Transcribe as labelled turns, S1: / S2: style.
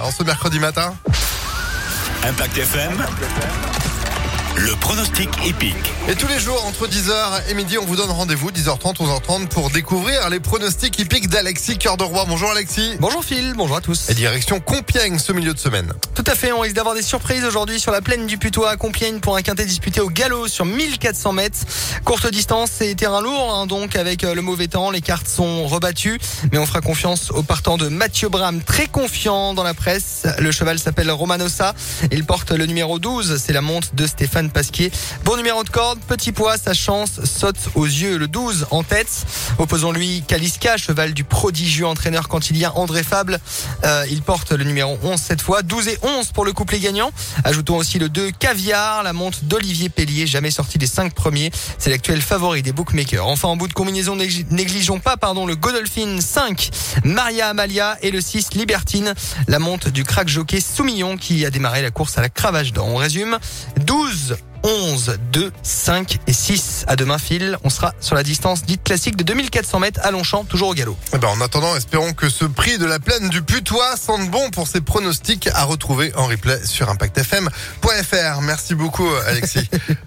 S1: Alors ce mercredi matin,
S2: Impact FM. Le pronostic épique.
S1: et tous les jours entre 10h et midi, on vous donne rendez-vous 10h30, 11h30 pour découvrir les pronostics hippiques d'Alexis Cœur de Roi. Bonjour Alexis.
S3: Bonjour Phil, bonjour à tous.
S1: Et direction Compiègne ce milieu de semaine.
S3: Tout à fait, on risque d'avoir des surprises aujourd'hui sur la plaine du Putois à Compiègne pour un quintet disputé au galop sur 1400 mètres. Courte distance et terrain lourd, hein, donc avec euh, le mauvais temps, les cartes sont rebattues. Mais on fera confiance au partant de Mathieu Bram, très confiant dans la presse. Le cheval s'appelle Romanosa, il porte le numéro 12, c'est la monte de Stéphane Pasquier. Bon numéro de corde, petit poids, sa chance saute aux yeux, le 12 en tête. Opposons-lui Kaliska, cheval du prodigieux entraîneur cantilien André Fable. Euh, il porte le numéro 11 cette fois, 12 et 11 pour le couplet gagnant. Ajoutons aussi le 2 Caviar, la monte d'Olivier Pellier, jamais sorti des 5 premiers. C'est l'actuel favori des bookmakers. Enfin, en bout de combinaison, négli- négligeons pas pardon, le Godolphin 5, Maria Amalia et le 6 Libertine, la monte du crack jockey Soumillon qui a démarré la course à la cravache d'or. On résume 12 11, 2, 5 et 6 à demain fil. On sera sur la distance dite classique de 2400 mètres à Longchamp, toujours au galop.
S1: Eh ben, en attendant, espérons que ce prix de la plaine du Putois sente bon pour ces pronostics à retrouver en replay sur impactfm.fr. Merci beaucoup Alexis.